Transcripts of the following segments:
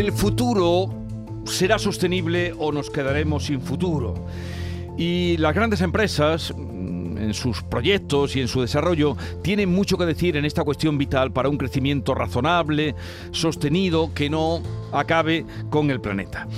El futuro será sostenible o nos quedaremos sin futuro. Y las grandes empresas, mm, en sus proyectos y en su desarrollo, tienen mucho que decir en esta cuestión vital para un crecimiento razonable, sostenido, que no acabe con el planeta.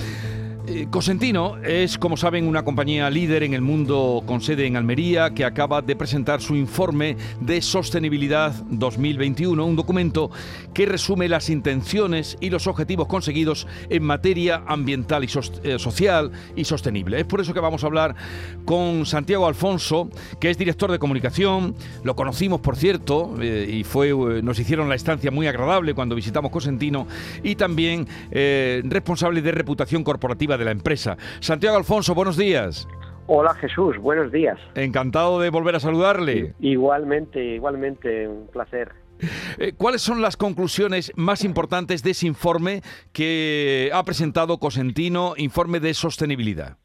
Eh, Cosentino es, como saben, una compañía líder en el mundo con sede en Almería que acaba de presentar su informe de sostenibilidad 2021, un documento que resume las intenciones y los objetivos conseguidos en materia ambiental y eh, social y sostenible. Es por eso que vamos a hablar con Santiago Alfonso, que es director de comunicación. Lo conocimos, por cierto, eh, y fue nos hicieron la estancia muy agradable cuando visitamos Cosentino y también responsable de reputación corporativa de la empresa. Santiago Alfonso, buenos días. Hola Jesús, buenos días. Encantado de volver a saludarle. Igualmente, igualmente, un placer. Eh, ¿Cuáles son las conclusiones más importantes de ese informe que ha presentado Cosentino, informe de sostenibilidad?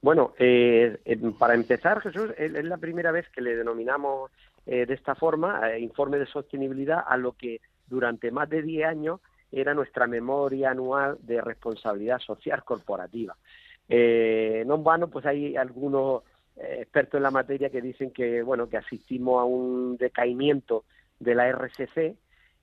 Bueno, eh, para empezar, Jesús, es la primera vez que le denominamos eh, de esta forma informe de sostenibilidad a lo que durante más de 10 años era nuestra memoria anual de responsabilidad social corporativa. Eh, no en vano, pues hay algunos eh, expertos en la materia que dicen que bueno que asistimos a un decaimiento de la RCC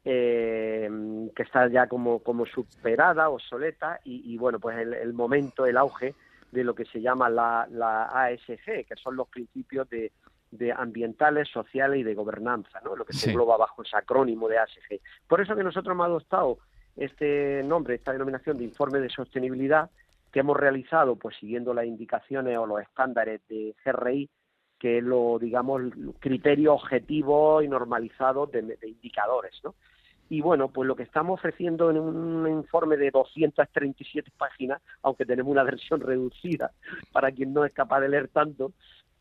eh, que está ya como, como superada, obsoleta, y, bueno, pues el, momento, el auge de lo que se llama la, la ASG, que son los principios de, de ambientales, sociales y de gobernanza, ¿no? lo que se engloba bajo ese acrónimo de ASG. Por eso que nosotros hemos adoptado este nombre, esta denominación de informe de sostenibilidad que hemos realizado pues siguiendo las indicaciones o los estándares de GRI, que es lo, digamos, criterio objetivo y normalizado de, indicadores, ¿no? Y bueno, pues lo que estamos ofreciendo en un informe de 237 páginas, aunque tenemos una versión reducida para quien no es capaz de leer tanto,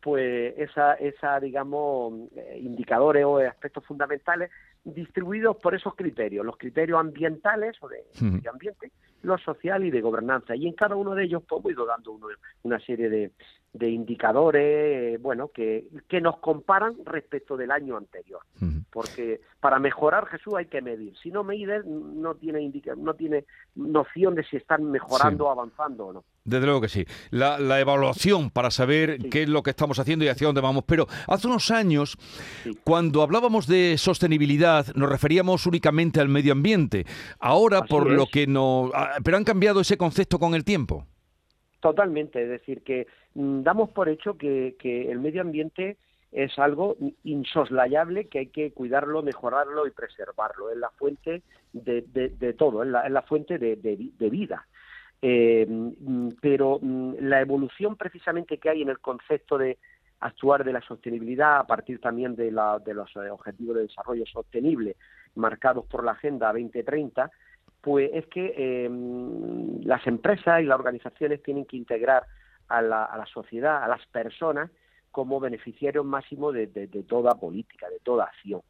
pues esa, esa digamos, eh, indicadores o aspectos fundamentales distribuidos por esos criterios, los criterios ambientales o de medio ambiente, lo social y de gobernanza. Y en cada uno de ellos pues, ido dando una serie de, de indicadores, bueno, que, que nos comparan respecto del año anterior. Porque para mejorar Jesús hay que medir. Si no mides, no tiene, no tiene noción de si están mejorando avanzando o no. Desde luego que sí. La, la evaluación para saber qué es lo que estamos haciendo y hacia dónde vamos. Pero hace unos años, cuando hablábamos de sostenibilidad, nos referíamos únicamente al medio ambiente. Ahora, por lo que no... Ah, pero han cambiado ese concepto con el tiempo. Totalmente, es decir, que mm, damos por hecho que, el medio ambiente es algo insoslayable que hay que cuidarlo, mejorarlo y preservarlo. Es la fuente de, todo, es la, fuente de, vida. Eh, mm, pero mm, la evolución precisamente que hay en el concepto de actuar de la sostenibilidad a partir también de, de los objetivos de desarrollo sostenible marcados por la Agenda 2030, pues es que em, las empresas y las organizaciones tienen que integrar a la, sociedad, a las personas, como beneficiarios máximos de, toda política, de toda acción.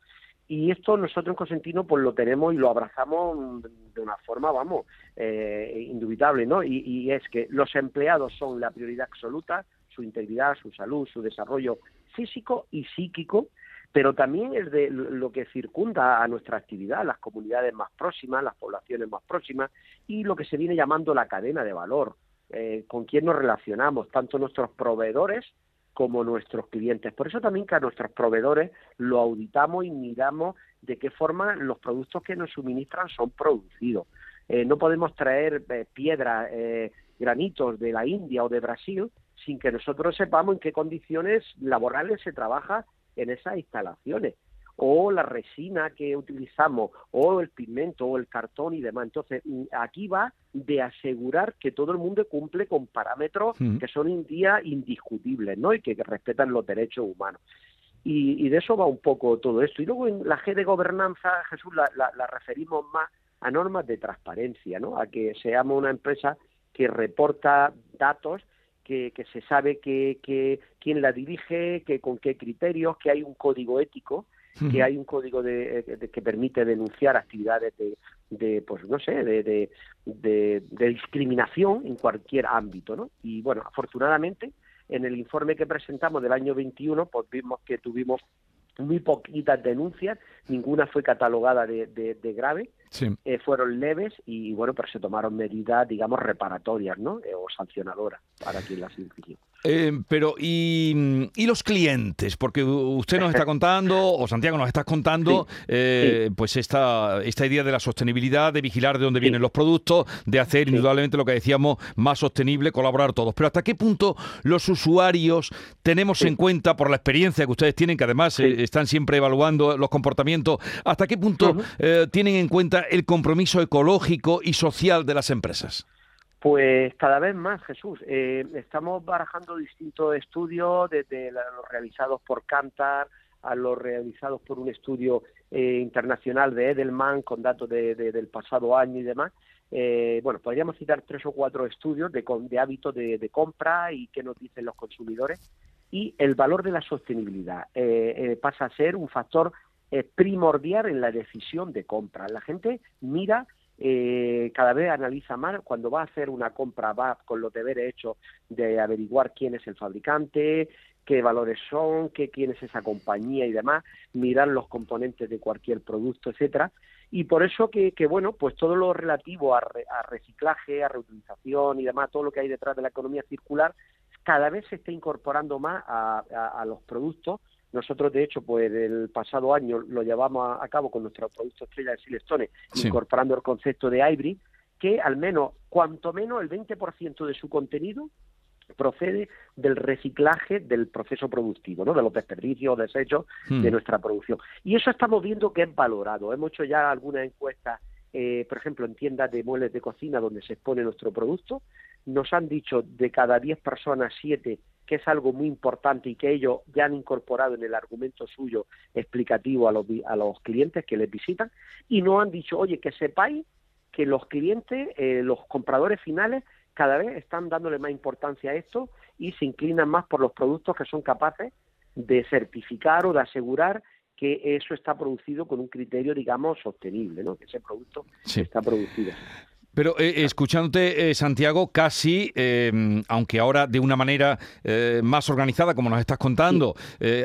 Y esto nosotros en Cosentino pues lo tenemos y lo abrazamos de una forma, vamos, eh, indubitable, ¿no? y es que los empleados son la prioridad absoluta, su integridad, su salud, su desarrollo físico y psíquico, pero también es de lo que circunda a nuestra actividad, las comunidades más próximas, las poblaciones más próximas y lo que se viene llamando la cadena de valor, eh, con quién nos relacionamos, tanto nuestros proveedores como nuestros clientes. Por eso también que a nuestros proveedores lo auditamos y miramos de qué forma los productos que nos suministran son producidos. Eh, no podemos traer eh, piedras, granitos de la India o de Brasil sin que nosotros sepamos en qué condiciones laborales se trabaja en esas instalaciones o la resina que utilizamos, o el pigmento, o el cartón y demás. Entonces, mm, aquí va de asegurar que todo el mundo cumple con parámetros que son en día indiscutibles, ¿no? Y que, respetan los derechos humanos. Y, de eso va un poco todo esto. Y luego en la G de gobernanza, Jesús, la, la, referimos más a normas de transparencia, ¿no? A que seamos una empresa que reporta datos que, se sabe que, que, quién la dirige, que con qué criterios, que hay un código ético, que hay un código de, que permite denunciar actividades de, de pues no sé, de, de, discriminación en cualquier ámbito, ¿no? Y bueno, afortunadamente en el informe que presentamos del año 21, pues vimos que tuvimos muy poquitas denuncias, ninguna fue catalogada de, de, grave, eh, fueron leves y bueno, pero se tomaron medidas, digamos, reparatorias, ¿no? Eh, o sancionadoras para quien las infringió. Eh, pero, ¿y, los clientes? Porque usted nos está contando, o Santiago nos está contando, eh, pues esta, esta idea de la sostenibilidad, de vigilar de dónde vienen los productos, de hacer indudablemente lo que decíamos más sostenible, colaborar todos. Pero ¿hasta qué punto los usuarios tenemos en cuenta, por la experiencia que ustedes tienen, que además eh, están siempre evaluando los comportamientos, hasta qué punto tienen en cuenta el compromiso ecológico y social de las empresas? Pues cada vez más, Jesús. Eh, estamos barajando distintos estudios, desde los realizados por Cantar a los realizados por un estudio eh, internacional de Edelman con datos del pasado año y demás. Eh, bueno, podríamos citar tres o cuatro estudios de, de hábitos de, compra y qué nos dicen los consumidores. Y el valor de la sostenibilidad pasa a ser un factor primordial en la decisión de compra. La gente mira eh, cada vez analiza más, cuando va a hacer una compra va con los deberes hechos de averiguar quién es el fabricante, qué valores son, qué, quién es esa compañía y demás, mirar los componentes de cualquier producto, etcétera. Y por eso que, que bueno, pues todo lo relativo a, reciclaje, a reutilización y demás, todo lo que hay detrás de la economía circular, cada vez se está incorporando más a los productos nosotros, de hecho, pues el pasado año lo llevamos a, cabo con nuestro producto estrella de Silestone, incorporando el concepto de Ivory, que al menos, cuanto menos, el 20% de su contenido procede del reciclaje del proceso productivo, ¿no? de los desperdicios, desechos de hmm. nuestra producción. Y eso estamos viendo que es valorado. Hemos hecho ya algunas encuestas, eh, por ejemplo, en tiendas de muebles de cocina donde se expone nuestro producto. Nos han dicho de cada 10 personas, 7 que es algo muy importante y que ellos ya han incorporado en el argumento suyo explicativo a los, a los clientes que les visitan y no han dicho, oye, que sepáis que los clientes, eh, los compradores finales, cada vez están dándole más importancia a esto y se inclinan más por los productos que son capaces de certificar o de asegurar que eso está producido con un criterio, digamos, sostenible, ¿no? que ese producto está producido. Pero eh, escuchándote, eh, Santiago, casi, em, aunque ahora de una manera eh, más organizada, como nos estás contando,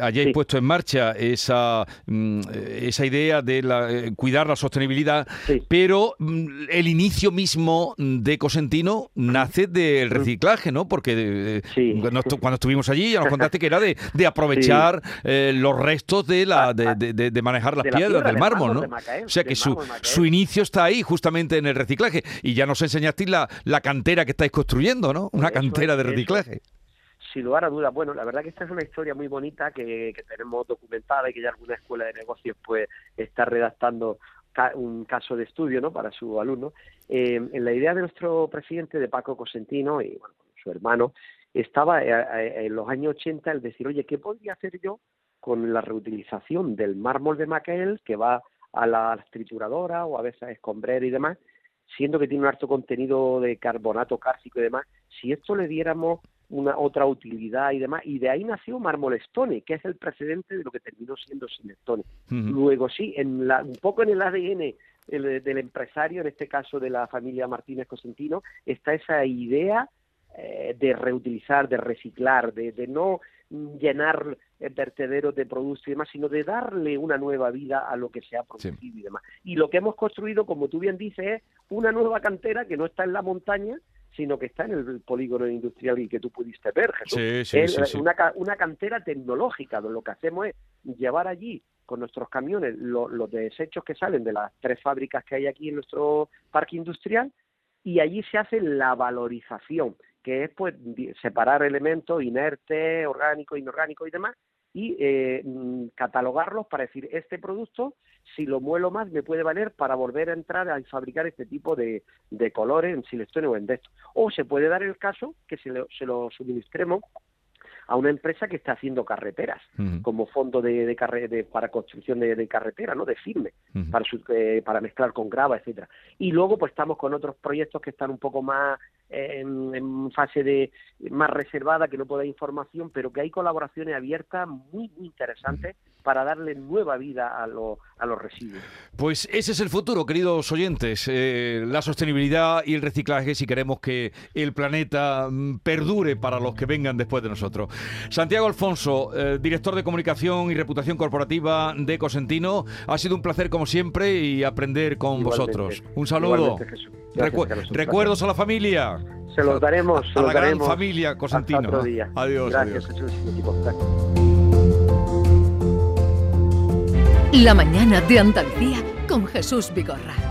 hayáis puesto en marcha esa, mm, esa idea de cuidar la sostenibilidad, pero mm, el inicio mismo de Cosentino nace del reciclaje, ¿no? Porque cuando, estuvimos allí ya nos contaste que era de, aprovechar los restos de, la, de, manejar las piedras, del mármol, ¿no? o sea que su, su inicio está ahí, justamente en el reciclaje y ya nos enseñasteis la, la cantera que estáis construyendo, ¿no? Una cantera de reciclaje. Sin lugar a dudas, bueno, la verdad que esta es una historia muy bonita que, tenemos documentada y que ya alguna escuela de negocios pues está redactando un caso de estudio ¿no? para su alumno. Eh, en la idea de nuestro presidente, de Paco Cosentino, y bueno, su hermano, estaba eh, eh, en los años 80 el decir, oye, ¿qué podría hacer yo con la reutilización del mármol de Macael que va a la trituradora o a veces a escombrera y demás? Siendo que tiene un alto contenido de carbonato cálcico y demás, si esto le diéramos una otra utilidad y demás, y de ahí nació Marmolestone, que es el precedente de lo que terminó siendo Silestone. Luego sí, en la, un poco en el ADN del empresario, en este caso de la familia Martínez Cosentino, está esa idea eh, de reutilizar, de reciclar, de, de no llenar vertederos de productos y demás, sino de darle una nueva vida a lo que se ha producido y demás. Y lo que hemos construido, como tú bien dices, es una nueva cantera que no está en la montaña, sino que está en el polígono industrial y que tú pudiste ver, Jesús. es una, una, cantera tecnológica, lo que hacemos es llevar allí con nuestros camiones los desechos que salen de las tres fábricas que hay aquí en nuestro parque industrial y allí se hace la valorización que es pues separar elementos inertes, orgánicos, inorgánicos y demás, y eh, mm, catalogarlos para decir, este producto, si lo muelo más, me puede valer para volver a entrar a fabricar este tipo de, de colores en silestone o en esto. O se puede dar el caso que se lo, se lo suministremos a una empresa que está haciendo carreteras como fondo de, de, para construcción de, carretera, ¿no? De firme, para, eh, para mezclar con grava, etcétera. Y luego pues estamos con otros proyectos que están un poco más en, fase de más reservada, que no pueda dar información, pero que hay colaboraciones abiertas muy, muy interesantes para darle nueva vida a, a los residuos. Pues ese es el futuro, queridos oyentes, eh, la sostenibilidad y el reciclaje si queremos que el planeta mm, perdure para los que vengan después de nosotros. Santiago Alfonso, eh, director de comunicación y reputación corporativa de Cosentino, ha sido un placer como siempre y aprender con vosotros. Un saludo. Recuerdos a la familia. Se los daremos. a la gran familia Cosentino. Adiós. Gracias, La mañana de Andalucía con Jesús Vigorra.